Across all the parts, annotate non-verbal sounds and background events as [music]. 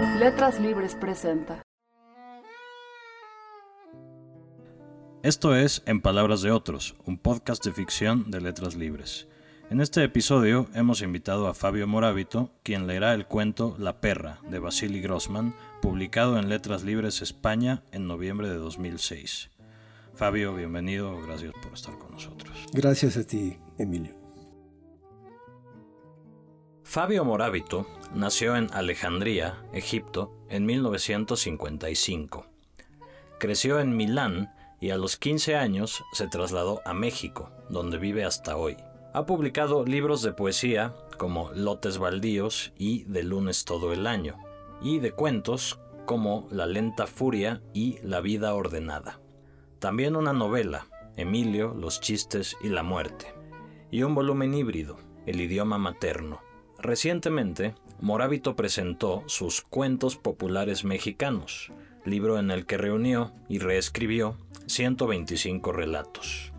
Letras Libres presenta. Esto es En Palabras de Otros, un podcast de ficción de Letras Libres. En este episodio hemos invitado a Fabio Morábito, quien leerá el cuento La perra de Vasily Grossman, publicado en Letras Libres España en noviembre de 2006. Fabio, bienvenido, gracias por estar con nosotros. Gracias a ti, Emilio. Fabio Morábito nació en Alejandría, Egipto, en 1955. Creció en Milán y a los 15 años se trasladó a México, donde vive hasta hoy. Ha publicado libros de poesía como Lotes Baldíos y De lunes todo el año, y de cuentos como La lenta furia y La vida ordenada. También una novela, Emilio, los chistes y la muerte, y un volumen híbrido, El idioma materno, Recientemente, Morábito presentó sus Cuentos Populares Mexicanos, libro en el que reunió y reescribió 125 relatos.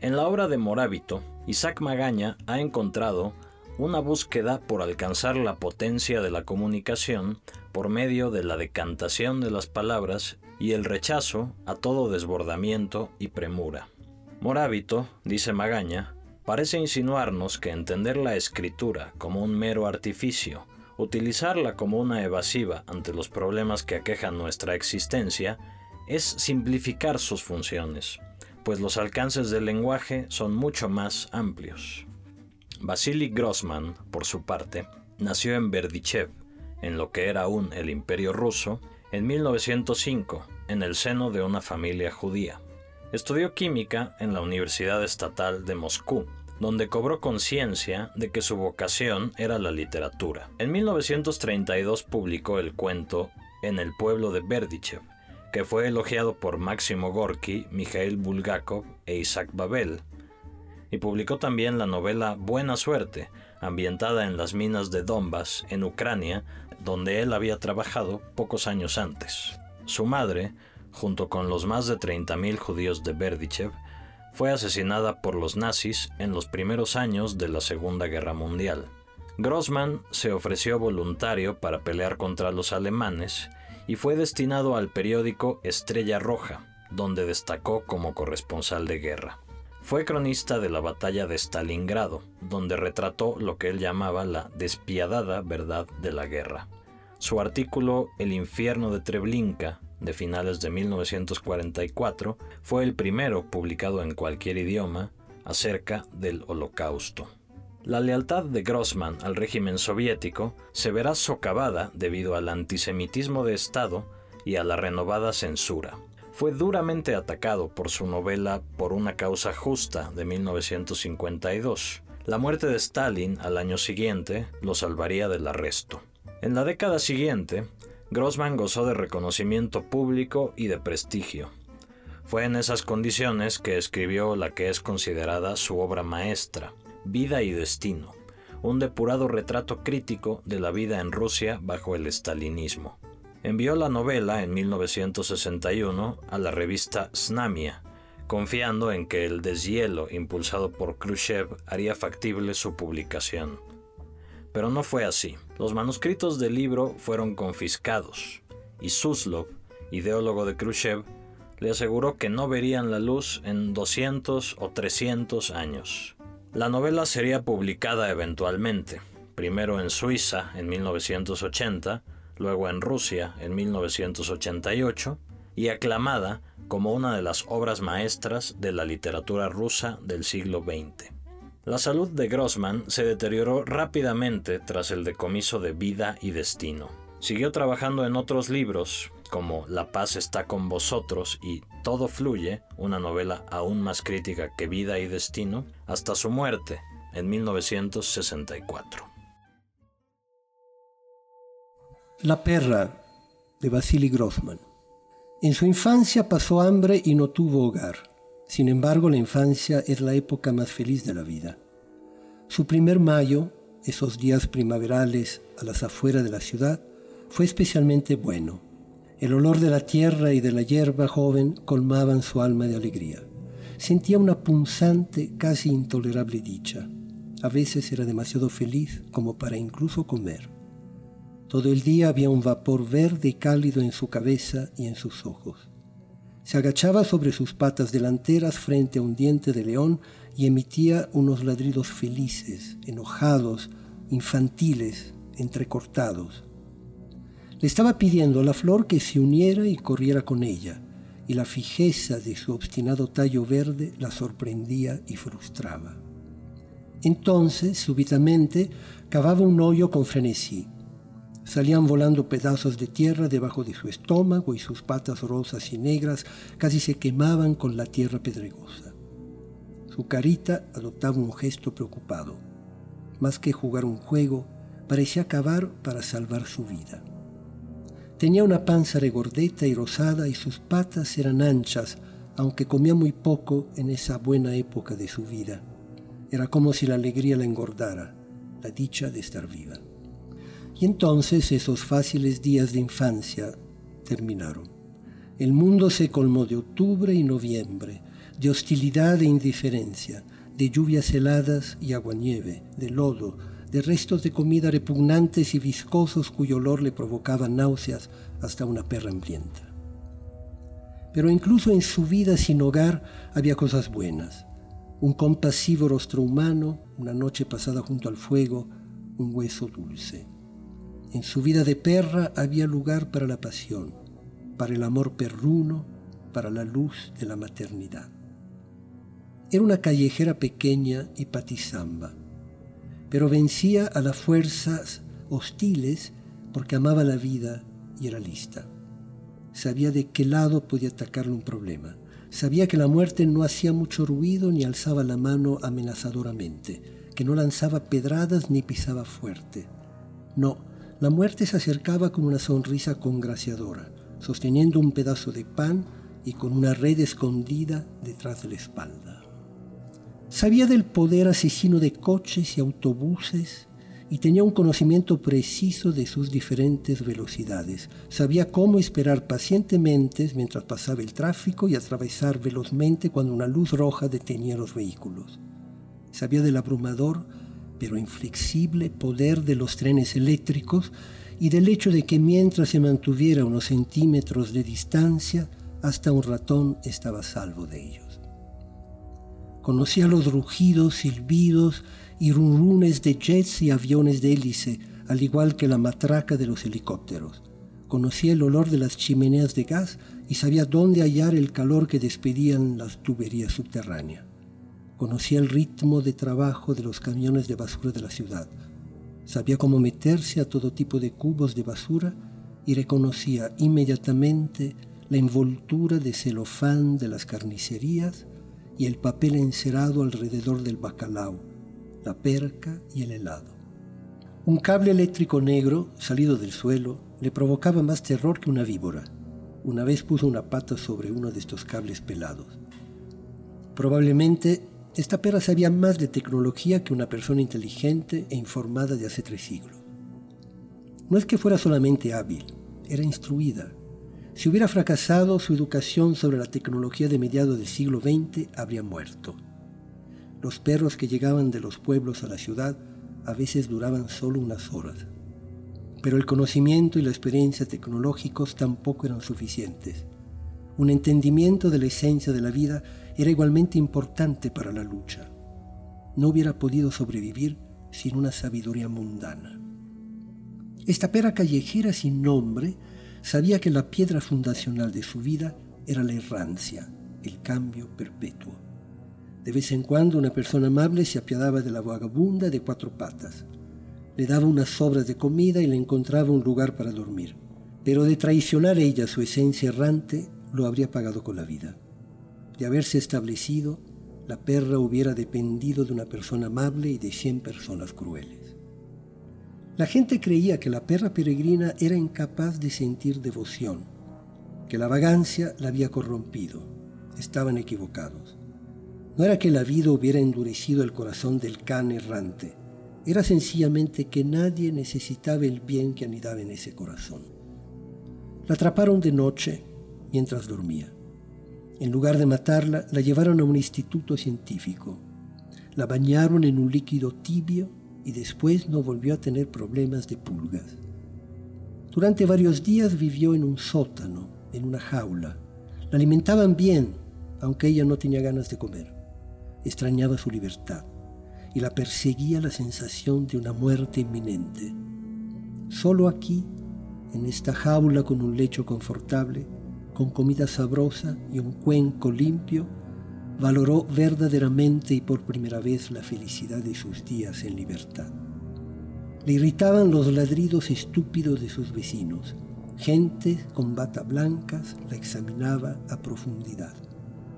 En la obra de Morábito, Isaac Magaña ha encontrado una búsqueda por alcanzar la potencia de la comunicación por medio de la decantación de las palabras y el rechazo a todo desbordamiento y premura. Morábito, dice Magaña, parece insinuarnos que entender la escritura como un mero artificio, utilizarla como una evasiva ante los problemas que aquejan nuestra existencia, es simplificar sus funciones, pues los alcances del lenguaje son mucho más amplios. Vasily Grossman, por su parte, nació en Berdichev, en lo que era aún el Imperio ruso, en 1905, en el seno de una familia judía. Estudió química en la Universidad Estatal de Moscú, donde cobró conciencia de que su vocación era la literatura. En 1932 publicó el cuento En el pueblo de Berdichev, que fue elogiado por Máximo Gorky, Mikhail Bulgakov e Isaac Babel, y publicó también la novela Buena Suerte, ambientada en las minas de Donbass, en Ucrania, donde él había trabajado pocos años antes. Su madre, junto con los más de 30.000 judíos de Berdichev, fue asesinada por los nazis en los primeros años de la Segunda Guerra Mundial. Grossman se ofreció voluntario para pelear contra los alemanes y fue destinado al periódico Estrella Roja, donde destacó como corresponsal de guerra. Fue cronista de la batalla de Stalingrado, donde retrató lo que él llamaba la despiadada verdad de la guerra. Su artículo El infierno de Treblinka de finales de 1944, fue el primero publicado en cualquier idioma acerca del Holocausto. La lealtad de Grossman al régimen soviético se verá socavada debido al antisemitismo de Estado y a la renovada censura. Fue duramente atacado por su novela Por una causa justa de 1952. La muerte de Stalin al año siguiente lo salvaría del arresto. En la década siguiente, Grossman gozó de reconocimiento público y de prestigio. Fue en esas condiciones que escribió la que es considerada su obra maestra, Vida y Destino, un depurado retrato crítico de la vida en Rusia bajo el estalinismo. Envió la novela en 1961 a la revista Snamia, confiando en que el deshielo impulsado por Khrushchev haría factible su publicación. Pero no fue así. Los manuscritos del libro fueron confiscados y Suslov, ideólogo de Khrushchev, le aseguró que no verían la luz en 200 o 300 años. La novela sería publicada eventualmente, primero en Suiza en 1980, luego en Rusia en 1988 y aclamada como una de las obras maestras de la literatura rusa del siglo XX. La salud de Grossman se deterioró rápidamente tras el decomiso de Vida y Destino. Siguió trabajando en otros libros, como La paz está con vosotros y Todo fluye, una novela aún más crítica que Vida y Destino, hasta su muerte en 1964. La perra de Vasily Grossman. En su infancia pasó hambre y no tuvo hogar. Sin embargo, la infancia es la época más feliz de la vida. Su primer mayo, esos días primaverales a las afueras de la ciudad, fue especialmente bueno. El olor de la tierra y de la hierba joven colmaban su alma de alegría. Sentía una punzante, casi intolerable dicha. A veces era demasiado feliz como para incluso comer. Todo el día había un vapor verde cálido en su cabeza y en sus ojos. Se agachaba sobre sus patas delanteras frente a un diente de león y emitía unos ladridos felices, enojados, infantiles, entrecortados. Le estaba pidiendo a la flor que se uniera y corriera con ella, y la fijeza de su obstinado tallo verde la sorprendía y frustraba. Entonces, súbitamente, cavaba un hoyo con frenesí Salían volando pedazos de tierra debajo de su estómago y sus patas rosas y negras casi se quemaban con la tierra pedregosa. Su carita adoptaba un gesto preocupado. Más que jugar un juego, parecía cavar para salvar su vida. Tenía una panza regordeta y rosada y sus patas eran anchas, aunque comía muy poco en esa buena época de su vida. Era como si la alegría la engordara, la dicha de estar viva. Y entonces esos fáciles días de infancia terminaron. El mundo se colmó de octubre y noviembre, de hostilidad e indiferencia, de lluvias heladas y aguanieve, de lodo, de restos de comida repugnantes y viscosos cuyo olor le provocaba náuseas hasta una perra hambrienta. Pero incluso en su vida sin hogar había cosas buenas. Un compasivo rostro humano, una noche pasada junto al fuego, un hueso dulce. En su vida de perra había lugar para la pasión, para el amor perruno, para la luz de la maternidad. Era una callejera pequeña y patizamba, pero vencía a las fuerzas hostiles porque amaba la vida y era lista. Sabía de qué lado podía atacarle un problema. Sabía que la muerte no hacía mucho ruido ni alzaba la mano amenazadoramente, que no lanzaba pedradas ni pisaba fuerte. No, la muerte se acercaba con una sonrisa congraciadora, sosteniendo un pedazo de pan y con una red escondida detrás de la espalda. Sabía del poder asesino de coches y autobuses y tenía un conocimiento preciso de sus diferentes velocidades. Sabía cómo esperar pacientemente mientras pasaba el tráfico y atravesar velozmente cuando una luz roja detenía los vehículos. Sabía del abrumador pero inflexible poder de los trenes eléctricos y del hecho de que mientras se mantuviera unos centímetros de distancia, hasta un ratón estaba salvo de ellos. Conocía los rugidos, silbidos y rumrunes de jets y aviones de hélice, al igual que la matraca de los helicópteros. Conocía el olor de las chimeneas de gas y sabía dónde hallar el calor que despedían las tuberías subterráneas. Conocía el ritmo de trabajo de los camiones de basura de la ciudad. Sabía cómo meterse a todo tipo de cubos de basura y reconocía inmediatamente la envoltura de celofán de las carnicerías y el papel encerado alrededor del bacalao, la perca y el helado. Un cable eléctrico negro, salido del suelo, le provocaba más terror que una víbora. Una vez puso una pata sobre uno de estos cables pelados. Probablemente esta perra sabía más de tecnología que una persona inteligente e informada de hace tres siglos. No es que fuera solamente hábil, era instruida. Si hubiera fracasado su educación sobre la tecnología de mediados del siglo XX, habría muerto. Los perros que llegaban de los pueblos a la ciudad a veces duraban solo unas horas. Pero el conocimiento y la experiencia tecnológicos tampoco eran suficientes. Un entendimiento de la esencia de la vida era igualmente importante para la lucha. No hubiera podido sobrevivir sin una sabiduría mundana. Esta pera callejera sin nombre sabía que la piedra fundacional de su vida era la errancia, el cambio perpetuo. De vez en cuando una persona amable se apiadaba de la vagabunda de cuatro patas. Le daba unas sobras de comida y le encontraba un lugar para dormir. Pero de traicionar ella su esencia errante, lo habría pagado con la vida. De haberse establecido, la perra hubiera dependido de una persona amable y de cien personas crueles. La gente creía que la perra peregrina era incapaz de sentir devoción, que la vagancia la había corrompido. Estaban equivocados. No era que la vida hubiera endurecido el corazón del can errante, era sencillamente que nadie necesitaba el bien que anidaba en ese corazón. La atraparon de noche mientras dormía. En lugar de matarla, la llevaron a un instituto científico. La bañaron en un líquido tibio y después no volvió a tener problemas de pulgas. Durante varios días vivió en un sótano, en una jaula. La alimentaban bien, aunque ella no tenía ganas de comer. Extrañaba su libertad y la perseguía la sensación de una muerte inminente. Solo aquí, en esta jaula con un lecho confortable, con comida sabrosa y un cuenco limpio, valoró verdaderamente y por primera vez la felicidad de sus días en libertad. Le irritaban los ladridos estúpidos de sus vecinos. Gente con bata blancas la examinaba a profundidad.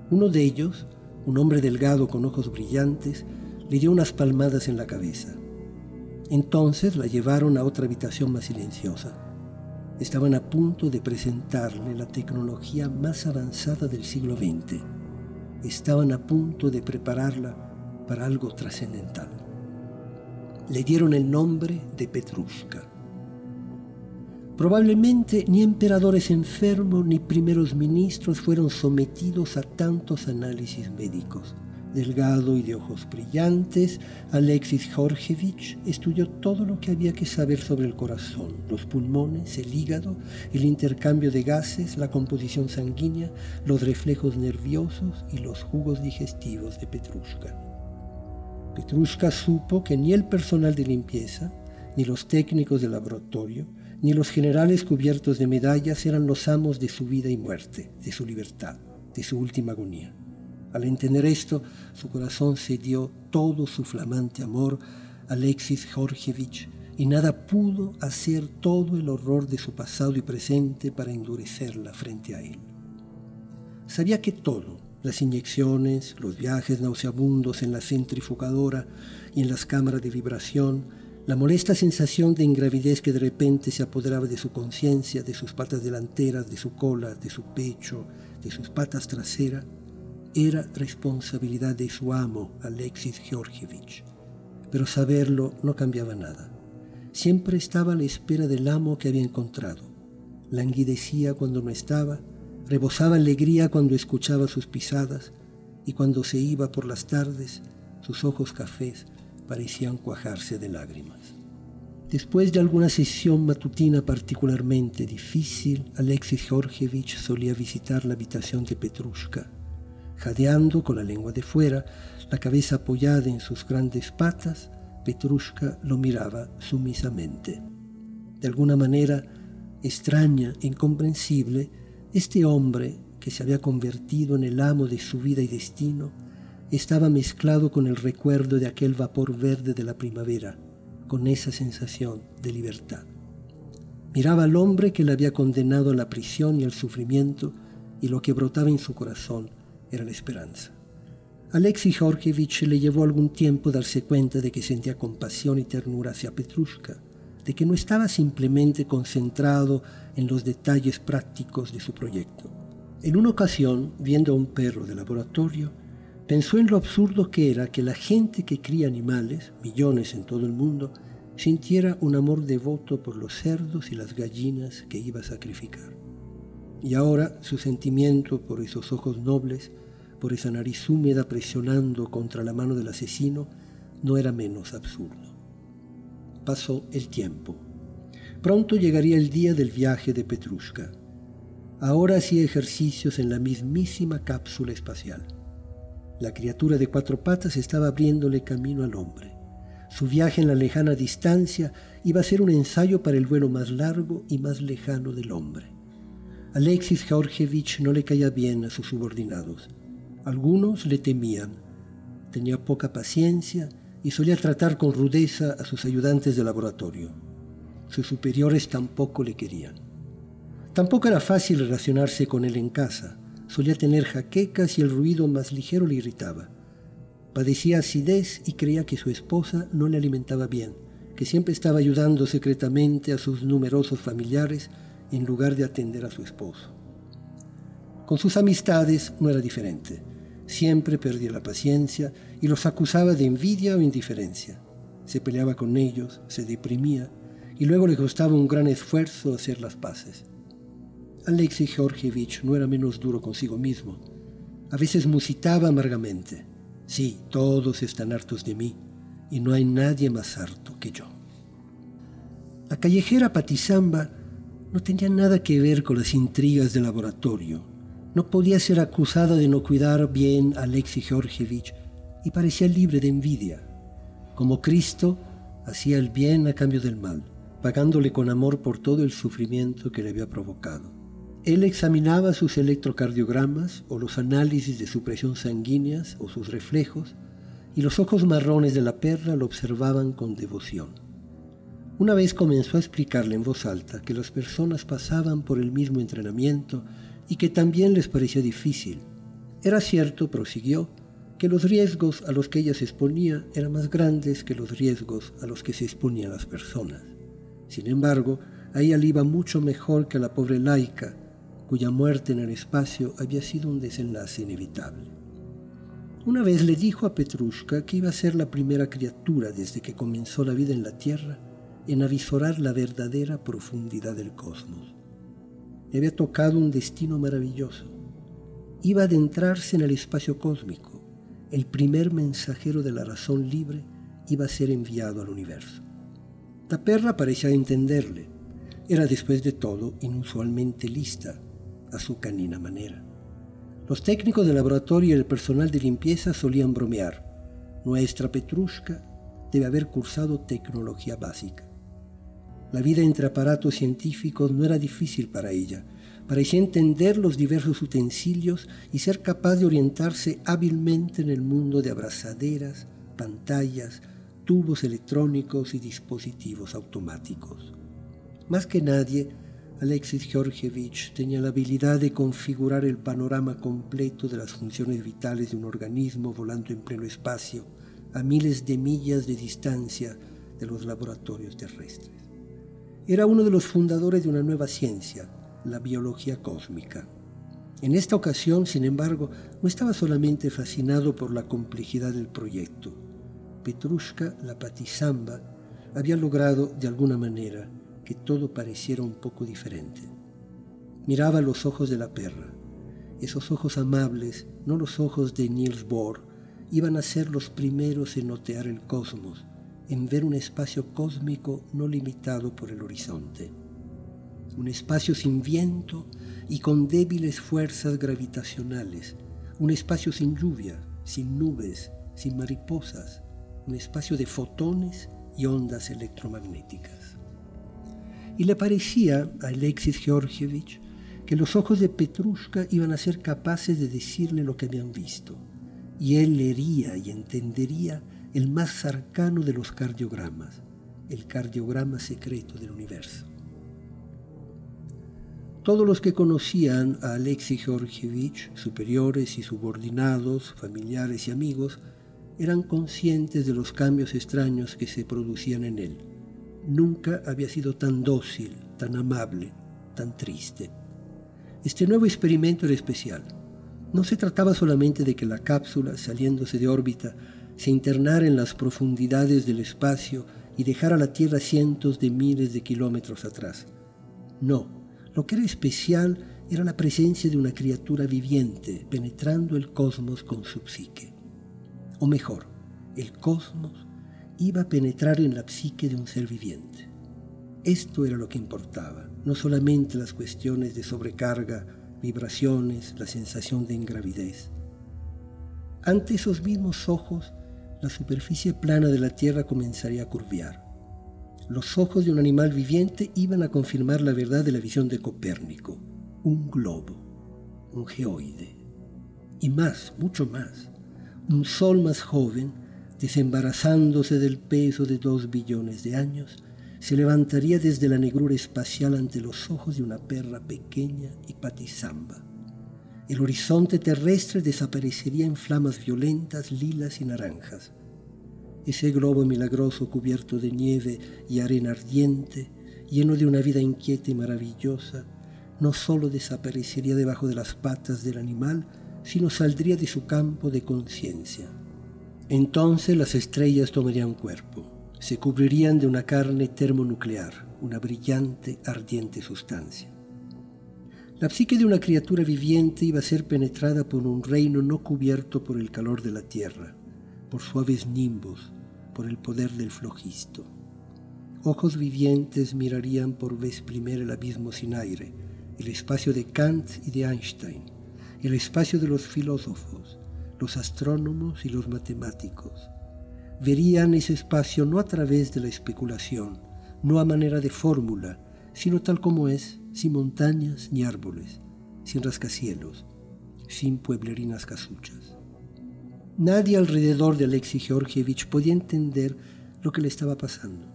Uno de ellos, un hombre delgado con ojos brillantes, le dio unas palmadas en la cabeza. Entonces la llevaron a otra habitación más silenciosa. Estaban a punto de presentarle la tecnología más avanzada del siglo XX. Estaban a punto de prepararla para algo trascendental. Le dieron el nombre de Petrushka. Probablemente ni emperadores enfermos ni primeros ministros fueron sometidos a tantos análisis médicos delgado y de ojos brillantes, Alexis Georgievich estudió todo lo que había que saber sobre el corazón, los pulmones, el hígado, el intercambio de gases, la composición sanguínea, los reflejos nerviosos y los jugos digestivos de Petrushka. Petrushka supo que ni el personal de limpieza, ni los técnicos del laboratorio, ni los generales cubiertos de medallas eran los amos de su vida y muerte, de su libertad, de su última agonía. Al entender esto, su corazón cedió todo su flamante amor a Alexis Georgievich y nada pudo hacer todo el horror de su pasado y presente para endurecerla frente a él. Sabía que todo, las inyecciones, los viajes nauseabundos en la centrifugadora y en las cámaras de vibración, la molesta sensación de ingravidez que de repente se apoderaba de su conciencia, de sus patas delanteras, de su cola, de su pecho, de sus patas traseras, era responsabilidad de su amo, Alexis Georgievich. Pero saberlo no cambiaba nada. Siempre estaba a la espera del amo que había encontrado. Languidecía cuando no estaba, rebosaba alegría cuando escuchaba sus pisadas y cuando se iba por las tardes, sus ojos cafés parecían cuajarse de lágrimas. Después de alguna sesión matutina particularmente difícil, Alexis Georgievich solía visitar la habitación de Petrushka Jadeando con la lengua de fuera, la cabeza apoyada en sus grandes patas, Petrushka lo miraba sumisamente. De alguna manera extraña e incomprensible, este hombre que se había convertido en el amo de su vida y destino, estaba mezclado con el recuerdo de aquel vapor verde de la primavera, con esa sensación de libertad. Miraba al hombre que le había condenado a la prisión y al sufrimiento, y lo que brotaba en su corazón era la esperanza. Alexei Georgievich le llevó algún tiempo darse cuenta de que sentía compasión y ternura hacia Petrushka, de que no estaba simplemente concentrado en los detalles prácticos de su proyecto. En una ocasión, viendo a un perro de laboratorio, pensó en lo absurdo que era que la gente que cría animales, millones en todo el mundo, sintiera un amor devoto por los cerdos y las gallinas que iba a sacrificar. Y ahora su sentimiento por esos ojos nobles por esa nariz húmeda presionando contra la mano del asesino, no era menos absurdo. Pasó el tiempo. Pronto llegaría el día del viaje de Petrushka. Ahora hacía ejercicios en la mismísima cápsula espacial. La criatura de cuatro patas estaba abriéndole camino al hombre. Su viaje en la lejana distancia iba a ser un ensayo para el vuelo más largo y más lejano del hombre. Alexis Georgievich no le caía bien a sus subordinados. Algunos le temían. Tenía poca paciencia y solía tratar con rudeza a sus ayudantes de laboratorio. Sus superiores tampoco le querían. Tampoco era fácil relacionarse con él en casa. Solía tener jaquecas y el ruido más ligero le irritaba. Padecía acidez y creía que su esposa no le alimentaba bien, que siempre estaba ayudando secretamente a sus numerosos familiares en lugar de atender a su esposo. Con sus amistades no era diferente. Siempre perdía la paciencia y los acusaba de envidia o indiferencia. Se peleaba con ellos, se deprimía y luego le costaba un gran esfuerzo hacer las paces. Alexei Georgievich no era menos duro consigo mismo. A veces musitaba amargamente. Sí, todos están hartos de mí y no hay nadie más harto que yo. La callejera Patizamba no tenía nada que ver con las intrigas del laboratorio. No podía ser acusada de no cuidar bien a Alexei Georgievich y parecía libre de envidia. Como Cristo, hacía el bien a cambio del mal, pagándole con amor por todo el sufrimiento que le había provocado. Él examinaba sus electrocardiogramas o los análisis de su presión sanguínea o sus reflejos, y los ojos marrones de la perra lo observaban con devoción. Una vez comenzó a explicarle en voz alta que las personas pasaban por el mismo entrenamiento y que también les parecía difícil. Era cierto, prosiguió, que los riesgos a los que ella se exponía eran más grandes que los riesgos a los que se exponían las personas. Sin embargo, a ella iba mucho mejor que a la pobre laica, cuya muerte en el espacio había sido un desenlace inevitable. Una vez le dijo a Petrushka que iba a ser la primera criatura desde que comenzó la vida en la Tierra en avisorar la verdadera profundidad del cosmos. Le había tocado un destino maravilloso. Iba a adentrarse en el espacio cósmico. El primer mensajero de la razón libre iba a ser enviado al universo. La perra parecía entenderle. Era después de todo inusualmente lista a su canina manera. Los técnicos del laboratorio y el personal de limpieza solían bromear. Nuestra Petrushka debe haber cursado tecnología básica. La vida entre aparatos científicos no era difícil para ella. Parecía entender los diversos utensilios y ser capaz de orientarse hábilmente en el mundo de abrazaderas, pantallas, tubos electrónicos y dispositivos automáticos. Más que nadie, Alexis Georgievich tenía la habilidad de configurar el panorama completo de las funciones vitales de un organismo volando en pleno espacio a miles de millas de distancia de los laboratorios terrestres. Era uno de los fundadores de una nueva ciencia, la biología cósmica. En esta ocasión, sin embargo, no estaba solamente fascinado por la complejidad del proyecto, Petrushka, la patizamba, había logrado, de alguna manera, que todo pareciera un poco diferente. Miraba los ojos de la perra. Esos ojos amables, no los ojos de Niels Bohr, iban a ser los primeros en notear el cosmos, en ver un espacio cósmico no limitado por el horizonte. Un espacio sin viento y con débiles fuerzas gravitacionales. Un espacio sin lluvia, sin nubes, sin mariposas, un espacio de fotones y ondas electromagnéticas. Y le parecía a Alexis Georgievich que los ojos de Petrushka iban a ser capaces de decirle lo que habían visto, y él leería y entendería el más arcano de los cardiogramas, el cardiograma secreto del universo. Todos los que conocían a Alexis Georgievich, superiores y subordinados, familiares y amigos, eran conscientes de los cambios extraños que se producían en él. Nunca había sido tan dócil, tan amable, tan triste. Este nuevo experimento era especial. No se trataba solamente de que la cápsula, saliéndose de órbita, se internara en las profundidades del espacio y dejara la Tierra cientos de miles de kilómetros atrás. No, lo que era especial era la presencia de una criatura viviente penetrando el cosmos con su psique o mejor, el cosmos, iba a penetrar en la psique de un ser viviente. Esto era lo que importaba, no solamente las cuestiones de sobrecarga, vibraciones, la sensación de ingravidez. Ante esos mismos ojos, la superficie plana de la Tierra comenzaría a curviar. Los ojos de un animal viviente iban a confirmar la verdad de la visión de Copérnico, un globo, un geoide. Y más, mucho más un sol más joven, desembarazándose del peso de dos billones de años, se levantaría desde la negrura espacial ante los ojos de una perra pequeña y patizamba. El horizonte terrestre desaparecería en flamas violentas, lilas y naranjas. Ese globo milagroso cubierto de nieve y arena ardiente, lleno de una vida inquieta y maravillosa, no sólo desaparecería debajo de las patas del animal, sino saldría de su campo de conciencia. Entonces las estrellas tomarían cuerpo, se cubrirían de una carne termonuclear, una brillante, ardiente sustancia. La psique de una criatura viviente iba a ser penetrada por un reino no cubierto por el calor de la tierra, por suaves nimbos, por el poder del flojisto. ojos vivientes mirarían por vez primera el abismo sin aire, el espacio de Kant y de Einstein, el espacio de los filósofos, los astrónomos y los matemáticos. Verían ese espacio no a través de la especulación, no a manera de fórmula, sino tal como es, sin montañas ni árboles, sin rascacielos, sin pueblerinas casuchas. Nadie alrededor de Alexei Georgievich podía entender lo que le estaba pasando.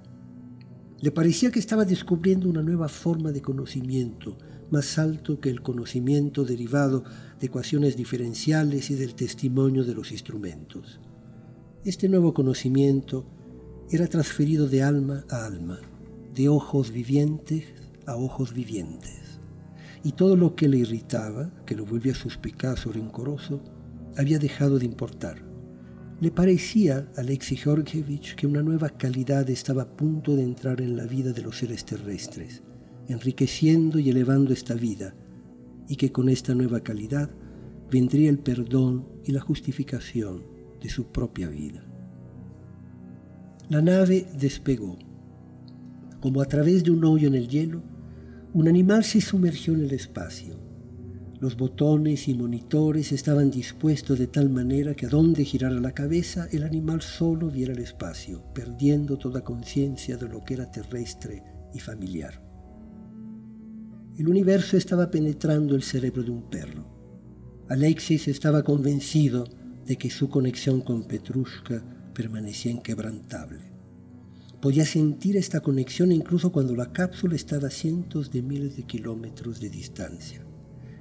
Le parecía que estaba descubriendo una nueva forma de conocimiento, más alto que el conocimiento derivado de ecuaciones diferenciales y del testimonio de los instrumentos. Este nuevo conocimiento era transferido de alma a alma, de ojos vivientes a ojos vivientes. Y todo lo que le irritaba, que lo volvía suspicaz o rencoroso, había dejado de importar. Le parecía a Alexei Georgievich que una nueva calidad estaba a punto de entrar en la vida de los seres terrestres, enriqueciendo y elevando esta vida, y que con esta nueva calidad vendría el perdón y la justificación de su propia vida. La nave despegó. Como a través de un hoyo en el hielo, un animal se sumergió en el espacio los botones y monitores estaban dispuestos de tal manera que a donde girara la cabeza el animal solo viera el espacio, perdiendo toda conciencia de lo que era terrestre y familiar. El universo estaba penetrando el cerebro de un perro. Alexis estaba convencido de que su conexión con Petrushka permanecía inquebrantable. Podía sentir esta conexión incluso cuando la cápsula estaba a cientos de miles de kilómetros de distancia.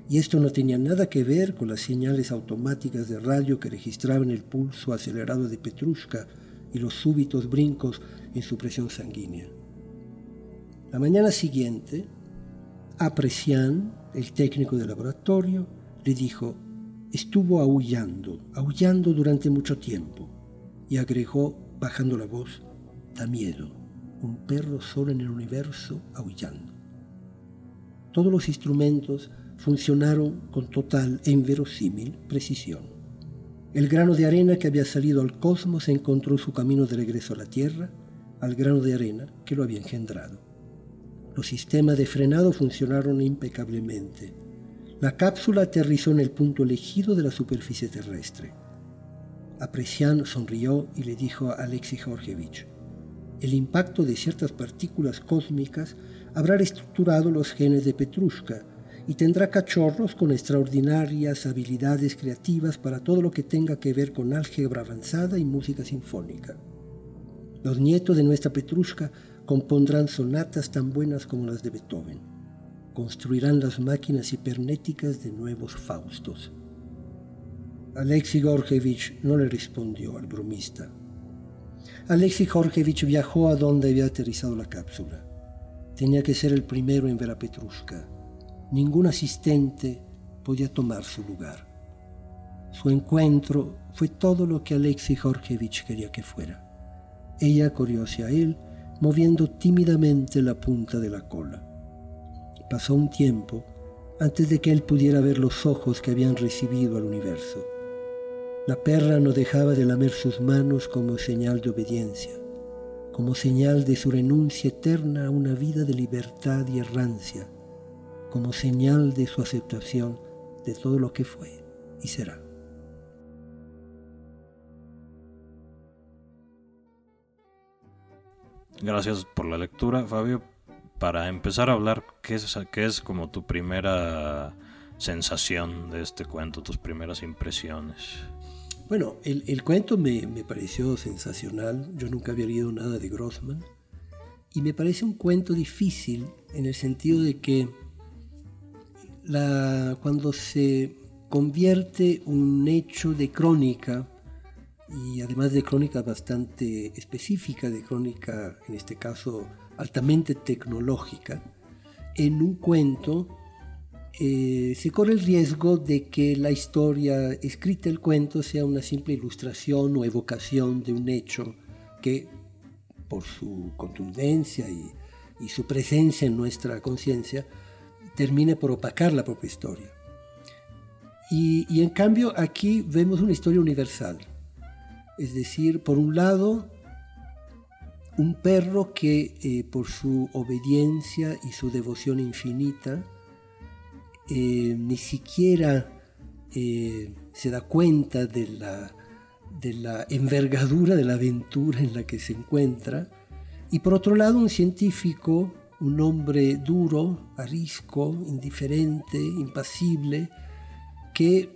Y esto no tenía nada que ver con las señales automáticas de radio que registraban el pulso acelerado de Petrushka y los súbitos brincos en su presión sanguínea. La mañana siguiente, Aprecian, el técnico del laboratorio, le dijo, estuvo aullando, aullando durante mucho tiempo, y agregó, bajando la voz, da miedo, un perro solo en el universo aullando. Todos los instrumentos funcionaron con total e inverosímil precisión. El grano de arena que había salido al cosmos encontró su camino de regreso a la Tierra, al grano de arena que lo había engendrado. Los sistemas de frenado funcionaron impecablemente. La cápsula aterrizó en el punto elegido de la superficie terrestre. Aprecian sonrió y le dijo a Alexei Georgievich, el impacto de ciertas partículas cósmicas habrá reestructurado los genes de Petrushka y tendrá cachorros con extraordinarias habilidades creativas para todo lo que tenga que ver con álgebra avanzada y música sinfónica. Los nietos de nuestra Petrushka compondrán sonatas tan buenas como las de Beethoven. Construirán las máquinas hipernéticas de nuevos Faustos. Alexei Gorjevich no le respondió al bromista. Alexei Gorjevich viajó a donde había aterrizado la cápsula. Tenía que ser el primero en ver a Petrushka ningún asistente podía tomar su lugar. Su encuentro fue todo lo que Alexei Georgievich quería que fuera. Ella corrió hacia él, moviendo tímidamente la punta de la cola. Pasó un tiempo antes de que él pudiera ver los ojos que habían recibido al universo. La perra no dejaba de lamer sus manos como señal de obediencia, como señal de su renuncia eterna a una vida de libertad y errancia como señal de su aceptación de todo lo que fue y será. Gracias por la lectura, Fabio. Para empezar a hablar, ¿qué es, qué es como tu primera sensación de este cuento, tus primeras impresiones? Bueno, el, cuento me, me, pareció sensacional. Yo nunca había leído nada de Grossman. Y me parece un cuento difícil en el sentido de que cuando se convierte un hecho de crónica, y además de crónica bastante específica, de crónica en este caso altamente tecnológica, en un cuento, eh, se corre el riesgo de que la historia escrita el cuento sea una simple ilustración o evocación de un hecho que por su contundencia y su presencia en nuestra conciencia termine por opacar la propia historia. Y, en cambio aquí vemos una historia universal. Es decir, por un lado, un perro que eh, por su obediencia y su devoción infinita eh, ni siquiera eh, se da cuenta de la, envergadura de la aventura en la que se encuentra. Y por otro lado, un científico, un hombre duro, arisco, indiferente, impasible, que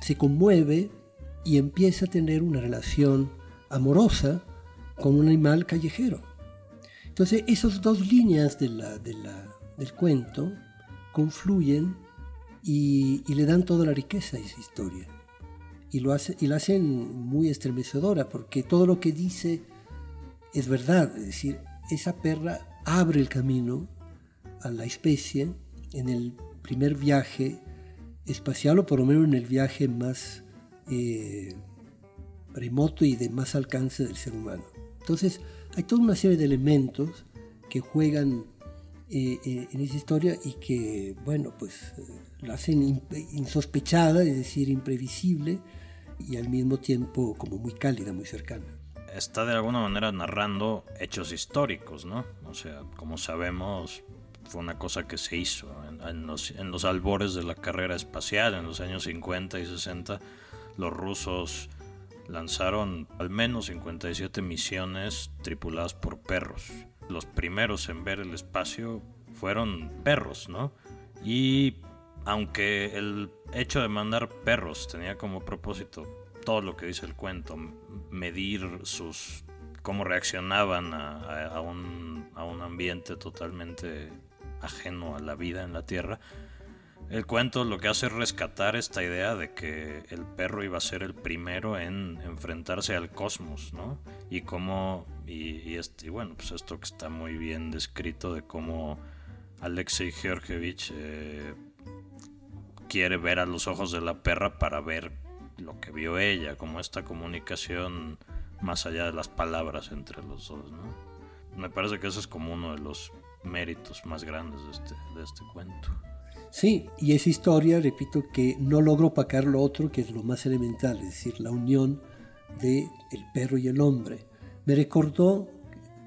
se conmueve y empieza a tener una relación amorosa con un animal callejero. Entonces, esas dos líneas de del cuento confluyen y, le dan toda la riqueza a esa historia. Y, lo la hacen muy estremecedora porque todo lo que dice es verdad. Es decir, esa perra abre el camino a la especie en el primer viaje espacial o por lo menos en el viaje más eh, remoto y de más alcance del ser humano. Entonces, hay toda una serie de elementos que juegan eh, eh, en esa historia y que, bueno, pues la hacen insospechada, es decir, imprevisible y al mismo tiempo como muy cálida, muy cercana. Está de alguna manera narrando hechos históricos, ¿no? O sea, como sabemos, fue una cosa que se hizo en, los, en los albores de la carrera espacial, en los años 50 y 60, los rusos lanzaron al menos 57 misiones tripuladas por perros. Los primeros en ver el espacio fueron perros, ¿no? Y aunque el hecho de mandar perros tenía como propósito todo lo que dice el cuento, medir sus cómo reaccionaban a, un, a un ambiente totalmente ajeno a la vida en la Tierra, el cuento lo que hace es rescatar esta idea de que el perro iba a ser el primero en enfrentarse al cosmos, ¿no? Y cómo, y, este, bueno, pues esto que está muy bien descrito de cómo Alexei Georgievich eh, quiere ver a los ojos de la perra para ver lo que vio ella, como esta comunicación más allá de las palabras entre los dos, ¿no? Me parece que ese es como uno de los méritos más grandes de este, de este cuento. Sí, y esa historia, repito, que no logro opacar lo otro, que es lo más elemental, es decir, la unión de el perro y el hombre. Me recordó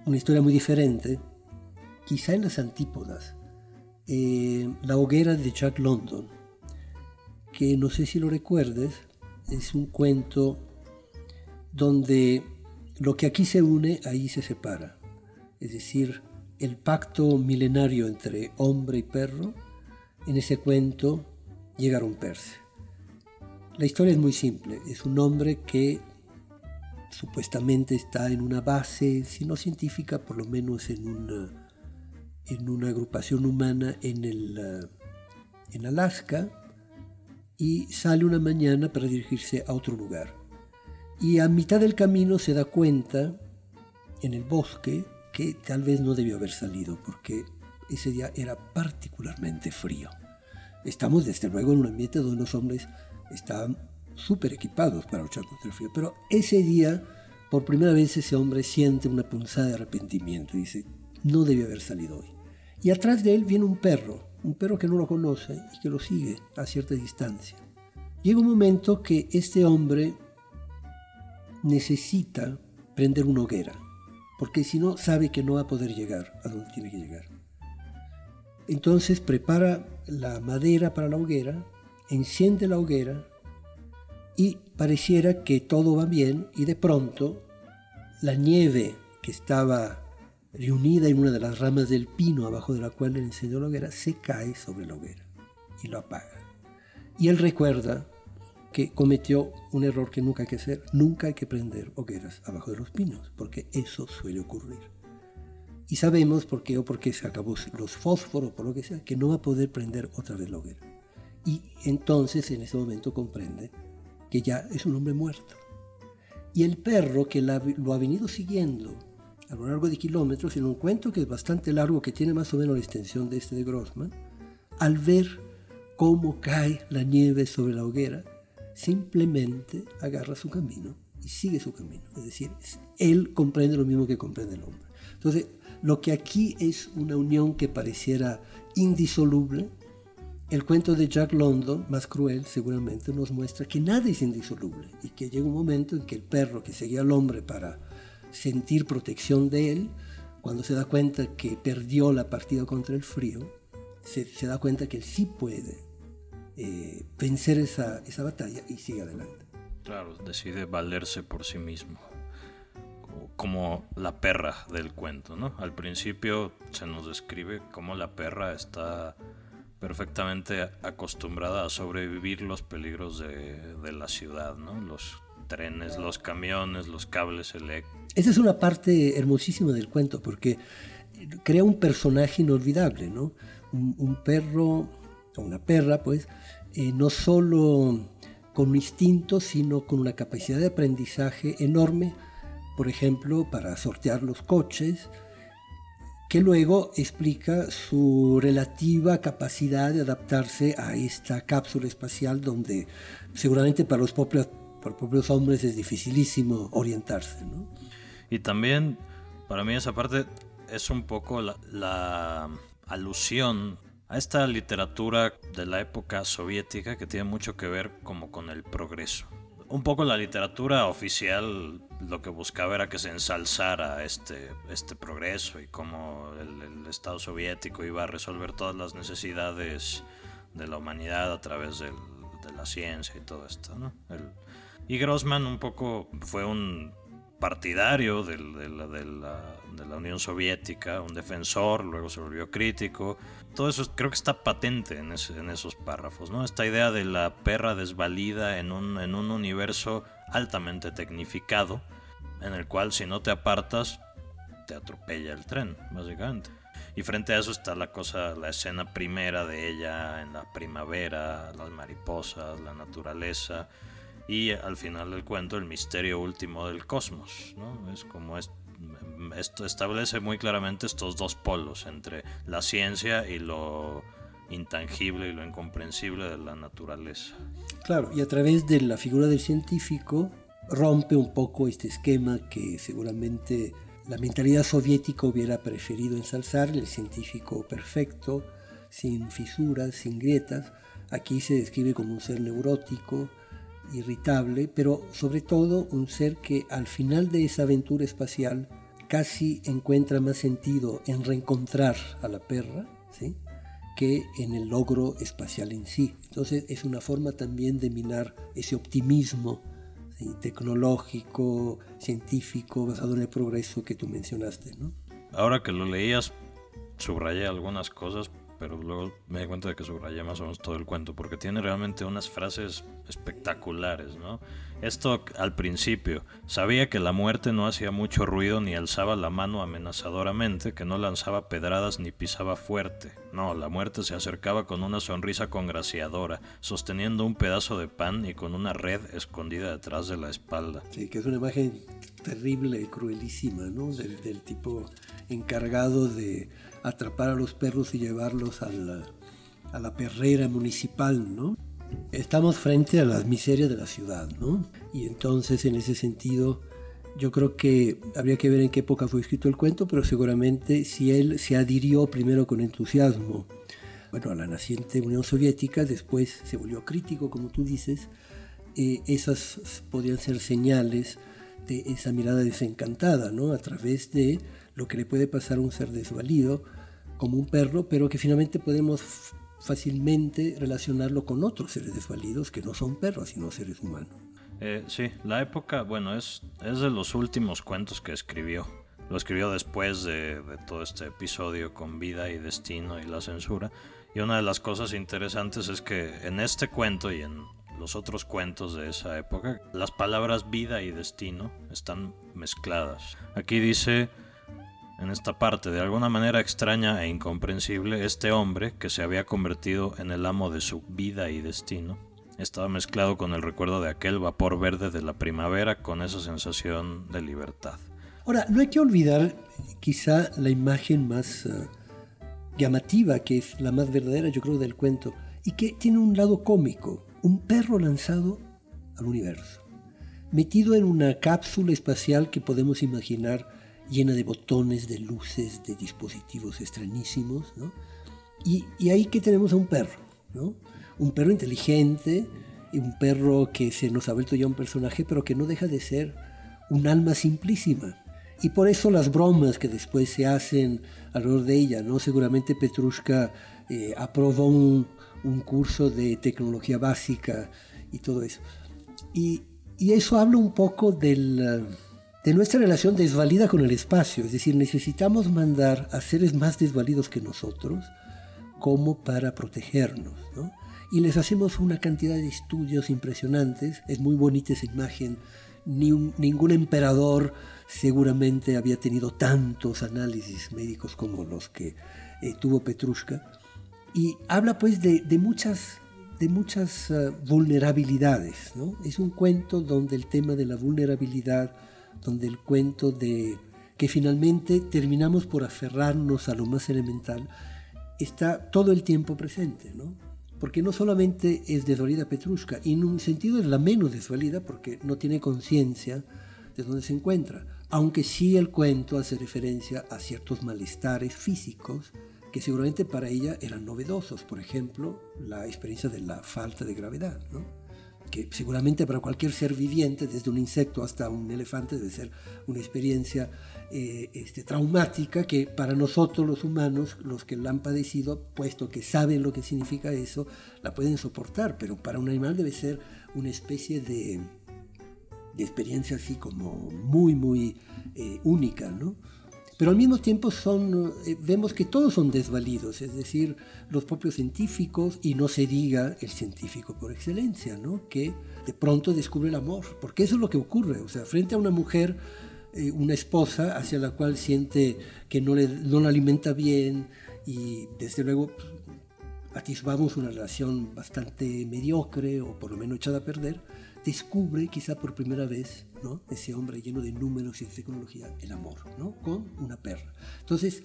una historia muy diferente, quizá en las antípodas, eh, La hoguera de Jack London, que no sé si lo recuerdes, es un cuento donde lo que aquí se une, ahí se separa. Es decir, el pacto milenario entre hombre y perro, en ese cuento llega a romperse. La historia es muy simple. Es un hombre que supuestamente está en una base, si no científica, por lo menos en una, en una agrupación humana en, el, eh, en Alaska, y sale una mañana para dirigirse a otro lugar. Y a mitad del camino se da cuenta, en el bosque, que tal vez no debió haber salido, porque ese día era particularmente frío. Estamos desde luego en un ambiente donde los hombres estaban súper equipados para luchar contra el frío, pero ese día por primera vez ese hombre siente una punzada de arrepentimiento y dice, no debe haber salido hoy. Y atrás de él viene un perro, un perro que no lo conoce y que lo sigue a cierta distancia. Llega un momento que este hombre necesita prender una hoguera, porque si no sabe que no va a poder llegar a donde tiene que llegar. Entonces prepara la madera para la hoguera, enciende la hoguera y pareciera que todo va bien y de pronto la nieve que estaba reunida en una de las ramas del pino abajo de la cual le encendió la hoguera se cae sobre la hoguera y lo apaga. Y él recuerda que cometió un error que nunca hay que hacer, nunca hay que prender hogueras abajo de los pinos, porque eso suele ocurrir. Y sabemos por qué o porque se acabó los fósforos, por lo que sea, que no va a poder prender otra vez la hoguera. Y entonces en ese momento comprende que ya es un hombre muerto. Y el perro que lo ha venido siguiendo a lo largo de kilómetros, en un cuento que es bastante largo, que tiene más o menos la extensión de este de Grossman, al ver cómo cae la nieve sobre la hoguera, simplemente agarra su camino y sigue su camino. Es decir, él comprende lo mismo que comprende el hombre. Entonces, lo que aquí es una unión que pareciera indisoluble, el cuento de Jack London, más cruel seguramente, nos muestra que nada es indisoluble y que llega un momento en que el perro que seguía al hombre para sentir protección de él, cuando se da cuenta que perdió la partida contra el frío, se, da cuenta que él sí puede eh, vencer esa, esa batalla y sigue adelante. Claro, decide valerse por sí mismo como la perra del cuento, ¿no? Al principio se nos describe cómo la perra está perfectamente acostumbrada a sobrevivir los peligros de, la ciudad, ¿no? Los trenes, los camiones, los cables eléctricos. Esa es una parte hermosísima del cuento porque crea un personaje inolvidable, ¿no? Un, perro, o una perra, pues, eh, no solo con instinto, sino con una capacidad de aprendizaje enorme, por ejemplo, para sortear los coches, que luego explica su relativa capacidad de adaptarse a esta cápsula espacial donde seguramente para los propios, hombres es dificilísimo orientarse. Y también, para mí esa parte es un poco la alusión a esta literatura de la época soviética que tiene mucho que ver como con el progreso un poco la literatura oficial lo que buscaba era que se ensalzara este, este progreso y cómo el, Estado soviético iba a resolver todas las necesidades de la humanidad a través de la ciencia y todo esto. ¿no? y Grossman un poco fue un partidario de, la, de, la, Unión Soviética, un defensor, luego se volvió crítico. Todo eso creo que está patente en, esos párrafos, ¿no? Esta idea de la perra desvalida en un, en un universo altamente tecnificado, en el cual si no te apartas, te atropella el tren, básicamente. Y frente a eso está la cosa, la escena primera de ella en la primavera, las mariposas, la naturaleza y al final del cuento el misterio último del cosmos. ¿no? Es como esto establece muy claramente estos dos polos entre la ciencia y lo intangible y lo incomprensible de la naturaleza. Claro, y a través de la figura del científico rompe un poco este esquema que seguramente la mentalidad soviética hubiera preferido ensalzar, el científico perfecto, sin fisuras, sin grietas. Aquí se describe como un ser neurótico, irritable, pero sobre todo un ser que al final de esa aventura espacial casi encuentra más sentido en reencontrar a la perra ¿sí? que en el logro espacial en sí. Entonces es una forma también de minar ese optimismo tecnológico, científico, basado en el progreso que tú mencionaste. ¿no? Ahora que lo leías, subrayé algunas cosas pero luego me di cuenta de que subrayé más o menos todo el cuento, porque tiene realmente unas frases espectaculares, ¿no? Esto al principio, sabía que la muerte no hacía mucho ruido ni alzaba la mano amenazadoramente, que no lanzaba pedradas ni pisaba fuerte. No, la muerte se acercaba con una sonrisa congraciadora, sosteniendo un pedazo de pan y con una red escondida detrás de la espalda. Sí, que es una imagen terrible cruelísima, ¿no? del tipo encargado de atrapar a los perros y llevarlos a la, a la perrera municipal, ¿no? Estamos frente a las miserias de la ciudad, ¿no? Y entonces en ese sentido yo creo que habría que ver en qué época fue escrito el cuento, pero seguramente si él se adhirió primero con entusiasmo, bueno, a la naciente Unión Soviética, después se volvió crítico, como tú dices, eh, esas podrían ser señales de esa mirada desencantada, ¿no? A través de lo que le puede pasar a un ser desvalido como un perro, pero que finalmente podemos fácilmente relacionarlo con otros seres desvalidos que no son perros, sino seres humanos. Eh, sí, la época, bueno, es, es de los últimos cuentos que escribió. Lo escribió después de, de, todo este episodio con vida y destino y la censura. Y una de las cosas interesantes es que en este cuento y en los otros cuentos de esa época, las palabras vida y destino están mezcladas. Aquí dice en esta parte, de alguna manera extraña e incomprensible, este hombre, que se había convertido en el amo de su vida y destino, estaba mezclado con el recuerdo de aquel vapor verde de la primavera, con esa sensación de libertad. Ahora, no hay que olvidar quizá la imagen más eh, llamativa, que es la más verdadera, yo creo, del cuento, y que tiene un lado cómico, un perro lanzado al universo, metido en una cápsula espacial que podemos imaginar llena de botones, de luces, de dispositivos extrañísimos, ¿no? Y, y, ahí que tenemos a un perro, ¿no? Un perro inteligente, un perro que se nos ha vuelto ya un personaje, pero que no deja de ser un alma simplísima. Y por eso las bromas que después se hacen alrededor de ella, ¿no? Seguramente Petrushka eh, aprobó un, un, curso de tecnología básica y todo eso. Y, y eso habla un poco del, de nuestra relación desvalida con el espacio, es decir, necesitamos mandar a seres más desvalidos que nosotros como para protegernos, ¿no? Y les hacemos una cantidad de estudios impresionantes, es muy bonita esa imagen, Ni ningún emperador seguramente había tenido tantos análisis médicos como los que eh, tuvo Petrushka, y habla pues de, de muchas de muchas uh, vulnerabilidades. ¿no? Es un cuento donde el tema de la vulnerabilidad, donde el cuento de que finalmente terminamos por aferrarnos a lo más elemental, está todo el tiempo presente. ¿no? Porque no solamente es desvalida Petrushka, y en un sentido es la menos desvalida porque no tiene conciencia de dónde se encuentra, aunque sí el cuento hace referencia a ciertos malestares físicos que seguramente para ella eran novedosos, por ejemplo, la experiencia de la falta de gravedad, ¿no? Que seguramente para cualquier ser viviente, desde un insecto hasta un elefante, debe ser una experiencia eh, este, traumática que para nosotros los humanos, los que la han padecido, puesto que saben lo que significa eso, la pueden soportar, pero para un animal debe ser una especie de, de experiencia así como muy, muy eh, única, ¿no? Pero al mismo tiempo son, eh, vemos que todos son desvalidos, es decir, los propios científicos, y no se diga el científico por excelencia, ¿no? que de pronto descubre el amor, porque eso es lo que ocurre, o sea, frente a una mujer, eh, una esposa hacia la cual siente que no, le, no la alimenta bien, y desde luego pues, atisbamos una relación bastante mediocre, o por lo menos echada a perder, descubre quizá por primera vez ¿no? ese hombre lleno de números y de tecnología, el amor, ¿no? con una perra. Entonces,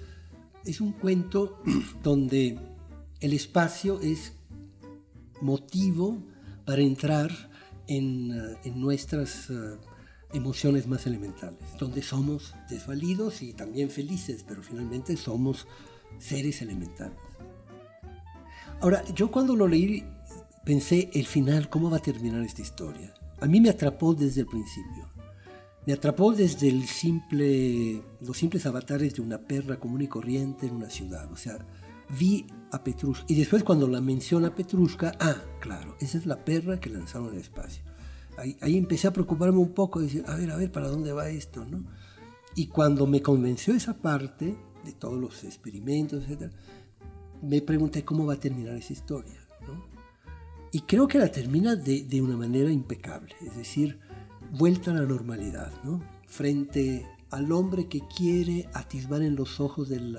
es un cuento [clears throat] donde el espacio es motivo para entrar en, uh, en nuestras uh, emociones más elementales, donde somos desvalidos y también felices, pero finalmente somos seres elementales. Ahora, yo cuando lo leí pensé el final, cómo va a terminar esta historia. A mí me atrapó desde el principio. Me atrapó desde el simple, los simples avatares de una perra común y corriente en una ciudad. O sea, vi a Petrushka. Y después cuando la menciona Petrushka, ah, claro, esa es la perra que lanzaron al espacio. Ahí, ahí empecé a preocuparme un poco, decir, a ver, a ver, ¿para dónde va esto? ¿no? Y cuando me convenció esa parte de todos los experimentos, etc., me pregunté cómo va a terminar esa historia. Y creo que la termina de, de, una manera impecable, es decir, vuelta a la normalidad, ¿no? Frente al hombre que quiere atisbar en los ojos del,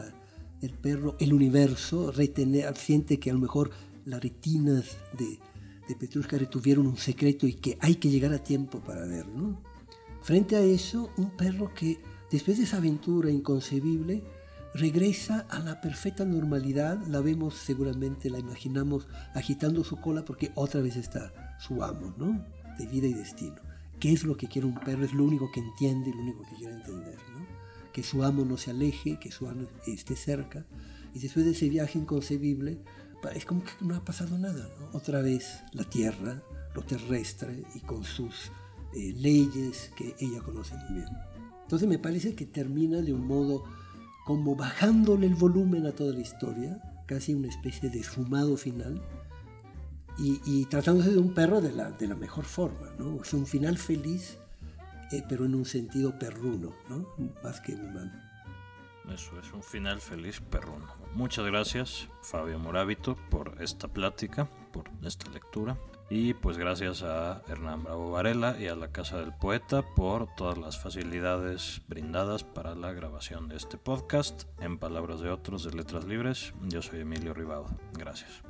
del perro el universo, retener, siente que a lo mejor las retinas de, de Petrushka retuvieron un secreto y que hay que llegar a tiempo para verlo. ¿no? Frente a eso, un perro que después de esa aventura inconcebible, regresa a la perfecta normalidad, la vemos seguramente, la imaginamos agitando su cola porque otra vez está su amo, ¿no? De vida y destino. ¿Qué es lo que quiere un perro? Es lo único que entiende lo único que quiere entender, ¿no? Que su amo no se aleje, que su amo esté cerca. Y después de ese viaje inconcebible, es como que no ha pasado nada, ¿no? Otra vez la tierra, lo terrestre y con sus eh, leyes que ella conoce muy bien. Entonces me parece que termina de un modo como bajándole el volumen a toda la historia, casi una especie de esfumado final, y, tratándose de un perro de la, de la mejor forma, ¿no? Es un final feliz, eh, pero en un sentido perruno, ¿no? Más que humano. Eso es un final feliz perruno. Muchas gracias, Fabio Morábito, por esta plática, por esta lectura. Y pues gracias a Hernán Bravo Varela y a la Casa del Poeta por todas las facilidades brindadas para la grabación de este podcast. En palabras de otros de Letras Libres, yo soy Emilio Ribado. Gracias.